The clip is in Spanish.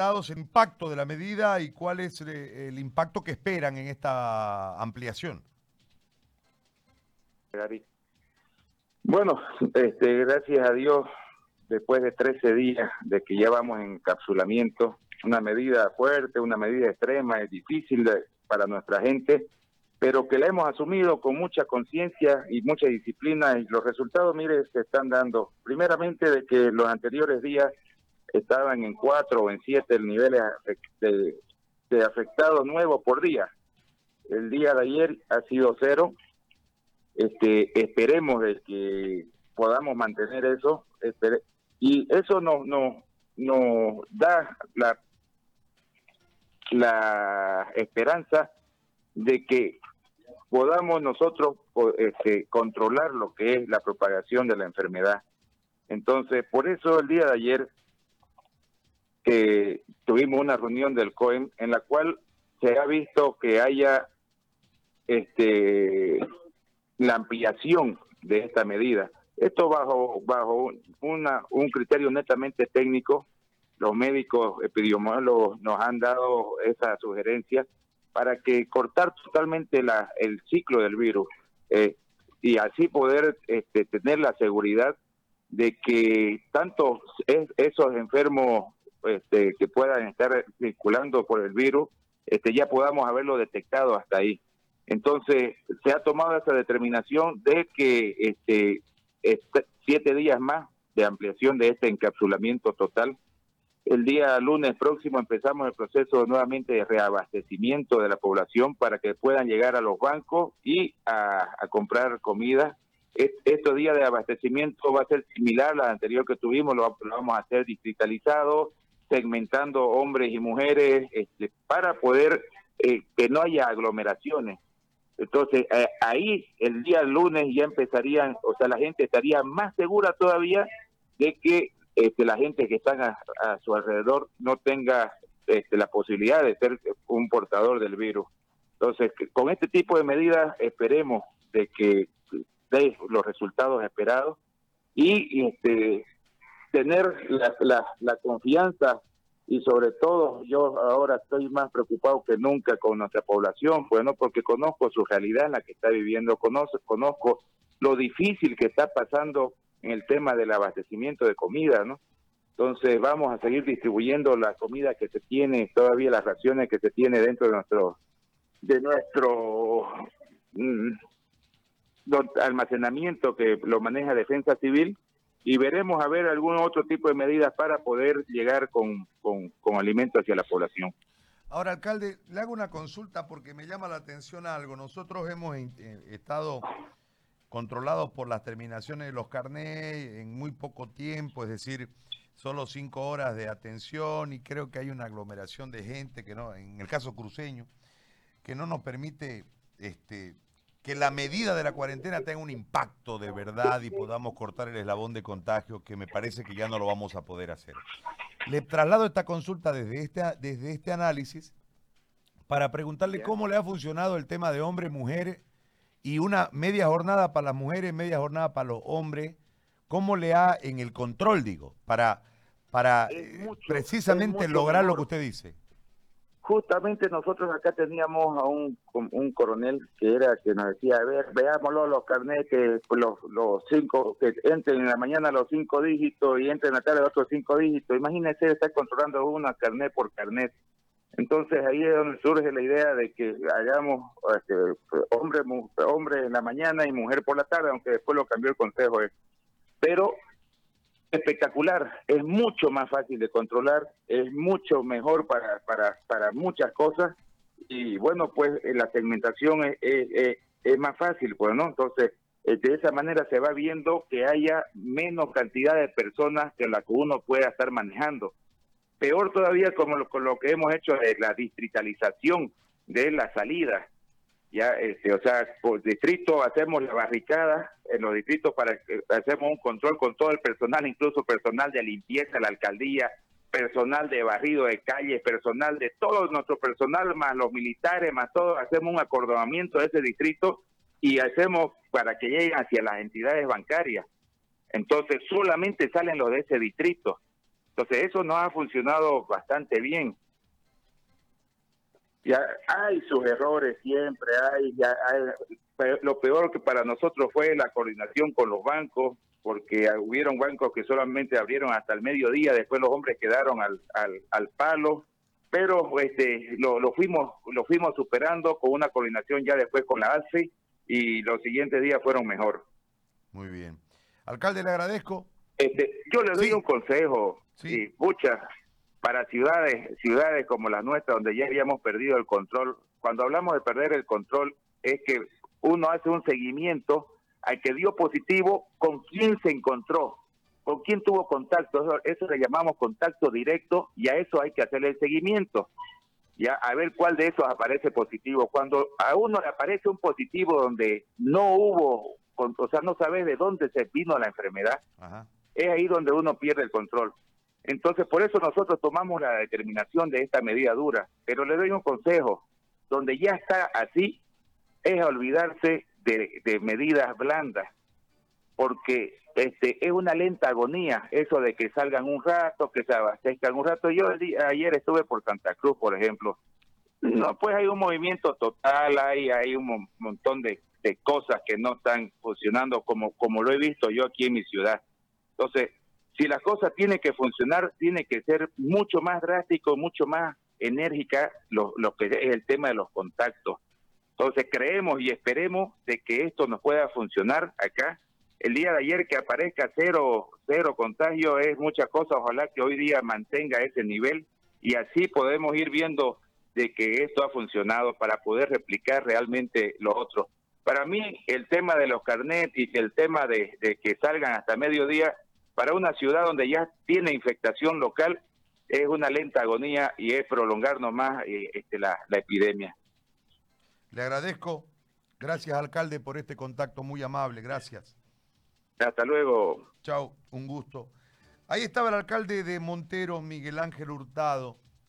el impacto de la medida y cuál es eh, el impacto que esperan en esta ampliación. Bueno, este, gracias a Dios, después de 13 días de que ya vamos en encapsulamiento, una medida fuerte, una medida extrema, es difícil para nuestra gente, pero que la hemos asumido con mucha conciencia y mucha disciplina y los resultados, mire, se están dando. Primeramente de que los anteriores días estaban en cuatro o en siete niveles de, de afectados nuevos por día. El día de ayer ha sido cero. Este, esperemos de que podamos mantener eso. y eso nos, no nos da la, la esperanza de que podamos nosotros este, controlar lo que es la propagación de la enfermedad. Entonces, por eso el día de ayer que tuvimos una reunión del COEM en la cual se ha visto que haya este la ampliación de esta medida. Esto bajo bajo una un criterio netamente técnico. Los médicos epidemiólogos nos han dado esa sugerencia para que cortar totalmente el ciclo del virus eh, y así poder este, tener la seguridad de que tanto esos enfermos este, que puedan estar circulando por el virus, este, ya podamos haberlo detectado hasta ahí. Entonces, se ha tomado esa determinación de que este, este, siete días más de ampliación de este encapsulamiento total. El día lunes próximo empezamos el proceso nuevamente de reabastecimiento de la población para que puedan llegar a los bancos y a, comprar comida. Este día de abastecimiento va a ser similar al anterior que tuvimos, lo, lo vamos a hacer distritalizado, segmentando hombres y mujeres este, para poder eh, que no haya aglomeraciones. Entonces, eh, ahí el día lunes ya empezarían, o sea, la gente estaría más segura todavía de que este, la gente que está a, su alrededor no tenga este, la posibilidad de ser un portador del virus. Entonces, con este tipo de medidas esperemos de que dé los resultados esperados y este, tener la, confianza y sobre todo yo ahora estoy más preocupado que nunca con nuestra población, bueno, porque conozco su realidad en la que está viviendo, conozco, conozco lo difícil que está pasando en el tema del abastecimiento de comida, ¿no? Entonces vamos a seguir distribuyendo la comida que se tiene, todavía las raciones que se tiene dentro de nuestro de nuestro mm, almacenamiento que lo maneja Defensa Civil y veremos a ver algún otro tipo de medidas para poder llegar con, con, alimentos hacia la población. Ahora, alcalde, le hago una consulta porque me llama la atención algo. Nosotros hemos eh, estado controlados por las terminaciones de los carnés en muy poco tiempo, es decir, solo cinco horas de atención y creo que hay una aglomeración de gente que no, en el caso cruceño, que no nos permite este, que la medida de la cuarentena tenga un impacto de verdad y podamos cortar el eslabón de contagio, que me parece que ya no lo vamos a poder hacer. Le traslado esta consulta desde este, desde este análisis para preguntarle cómo le ha funcionado el tema de hombre, mujer y una media jornada para las mujeres, media jornada para los hombres. ¿Cómo le ha en el control, digo, para, para eh, precisamente lograr lo que usted dice? Justamente nosotros acá teníamos a un, un coronel que era que nos decía, a ver, veámoslo los carnets, que los, los cinco, que entren en la mañana los cinco dígitos y entren en la tarde otros cinco dígitos. Imagínense estar controlando una carnet por carnet. Entonces ahí es donde surge la idea de que hagamos este, hombre, hombre en la mañana y mujer por la tarde, aunque después lo cambió el consejo. Pero espectacular, es mucho más fácil de controlar, es mucho mejor para, para, para muchas cosas y bueno, pues eh, la segmentación es, es, es más fácil, pues, ¿no? Entonces, eh, de esa manera se va viendo que haya menos cantidad de personas que la que uno pueda estar manejando. Peor todavía como con lo que hemos hecho de la distritalización de la salida ya este, o sea por distrito hacemos la barricada en los distritos para que hacemos un control con todo el personal incluso personal de limpieza la alcaldía personal de barrido de calles personal de todo nuestro personal más los militares más todo hacemos un acordonamiento de ese distrito y hacemos para que lleguen hacia las entidades bancarias entonces solamente salen los de ese distrito Entonces eso no ha funcionado bastante bien. Ya hay sus errores siempre, hay, ya hay, lo peor que para nosotros fue la coordinación con los bancos, porque hubieron bancos que solamente abrieron hasta el mediodía, después los hombres quedaron al, al, al palo, pero este lo, lo, fuimos lo fuimos superando con una coordinación ya después con la ACE y los siguientes días fueron mejor. Muy bien. Alcalde, le agradezco. Este, yo le doy un consejo, sí. muchas para ciudades ciudades como la nuestra donde ya habíamos perdido el control. Cuando hablamos de perder el control es que uno hace un seguimiento al que dio positivo con quién se encontró, con quién tuvo contacto. Eso, le llamamos contacto directo y a eso hay que hacerle el seguimiento. Ya, a ver cuál de esos aparece positivo. Cuando a uno le aparece un positivo donde no hubo, o sea, no sabes de dónde se vino la enfermedad, es ahí donde uno pierde el control. Entonces, por eso nosotros tomamos la determinación de esta medida dura. Pero le doy un consejo, donde ya está así, es olvidarse de, medidas blandas, porque este es una lenta agonía eso de que salgan un rato, que se abastezcan un rato. Yo ayer estuve por Santa Cruz, por ejemplo. No, pues hay un movimiento total, hay, hay un montón de, de cosas que no están funcionando como, como lo he visto yo aquí en mi ciudad. Entonces, si la cosa tiene que funcionar, tiene que ser mucho más drástico, mucho más enérgica lo, lo que es el tema de los contactos. Entonces creemos y esperemos de que esto nos pueda funcionar acá. El día de ayer que aparezca cero, cero contagio es mucha cosa, ojalá que hoy día mantenga ese nivel y así podemos ir viendo de que esto ha funcionado para poder replicar realmente lo otro. Para mí el tema de los carnets y el tema de, que salgan hasta mediodía, para una ciudad donde ya tiene infectación local, es una lenta agonía y es prolongarnos más eh, este, la epidemia. Le agradezco. Gracias, alcalde, por este contacto muy amable. Gracias. Hasta luego. Chao, un gusto. Ahí estaba el alcalde de Montero, Miguel Ángel Hurtado.